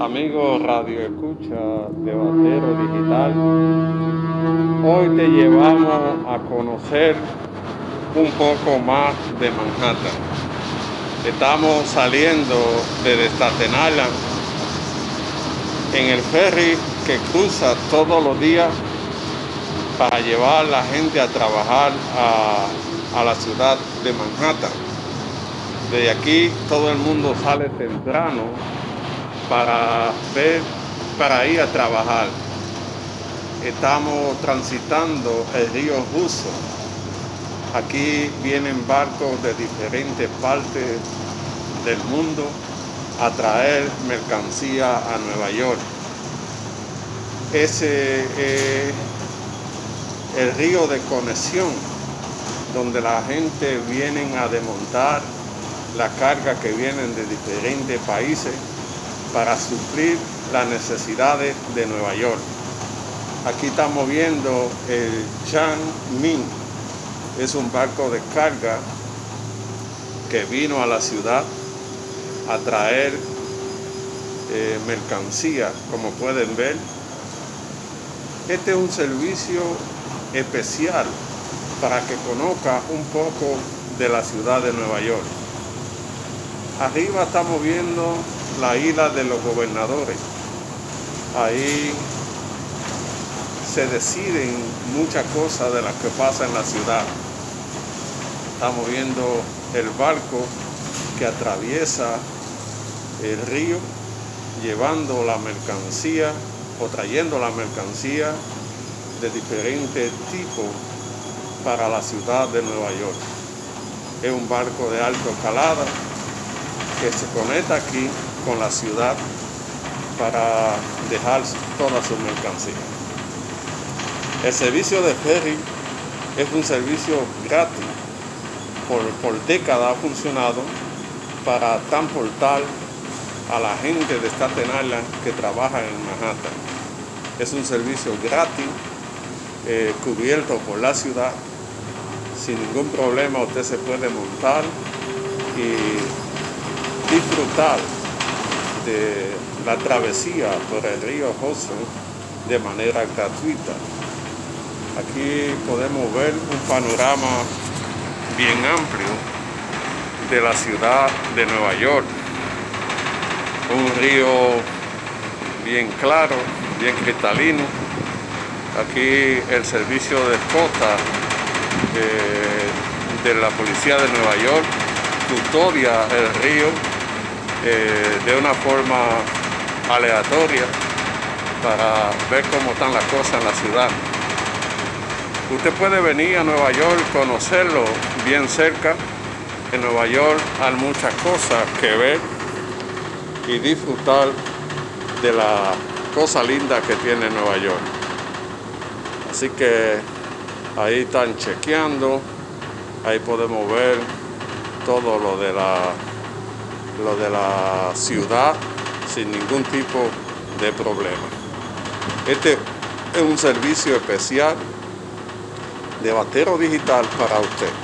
Amigo Radio Escucha de Batero Digital, hoy te llevamos a conocer un poco más de Manhattan. Estamos saliendo de Staten Island en el ferry que cruza todos los días para llevar a la gente a trabajar a, a la ciudad de Manhattan. Desde aquí todo el mundo sale temprano para ver, para ir a trabajar. Estamos transitando el río Ruso. Aquí vienen barcos de diferentes partes del mundo a traer mercancía a Nueva York. Ese es el río de conexión donde la gente viene a desmontar la carga que vienen de diferentes países para suplir las necesidades de Nueva York. Aquí estamos viendo el Chang Min, es un barco de carga que vino a la ciudad a traer eh, mercancía, como pueden ver. Este es un servicio especial para que conozca un poco de la ciudad de Nueva York. Arriba estamos viendo la isla de los gobernadores. Ahí se deciden muchas cosas de las que pasan en la ciudad. Estamos viendo el barco que atraviesa el río llevando la mercancía o trayendo la mercancía de diferentes tipos para la ciudad de Nueva York. Es un barco de alto escalada que se conecta aquí con la ciudad para dejar toda su mercancía. El servicio de ferry es un servicio gratis. Por, por décadas ha funcionado para transportar a la gente de Staten Island que trabaja en Manhattan. Es un servicio gratis, eh, cubierto por la ciudad. Sin ningún problema usted se puede montar y disfrutar de la travesía por el río Hudson de manera gratuita. Aquí podemos ver un panorama bien amplio de la ciudad de Nueva York. Un río bien claro, bien cristalino. Aquí el servicio de escolta eh, de la policía de Nueva York custodia el río eh, de una forma aleatoria para ver cómo están las cosas en la ciudad. Usted puede venir a Nueva York, conocerlo bien cerca. En Nueva York hay muchas cosas que ver y disfrutar de la cosa linda que tiene Nueva York. Así que ahí están chequeando, ahí podemos ver todo lo de la lo de la ciudad sin ningún tipo de problema. Este es un servicio especial de batero digital para usted.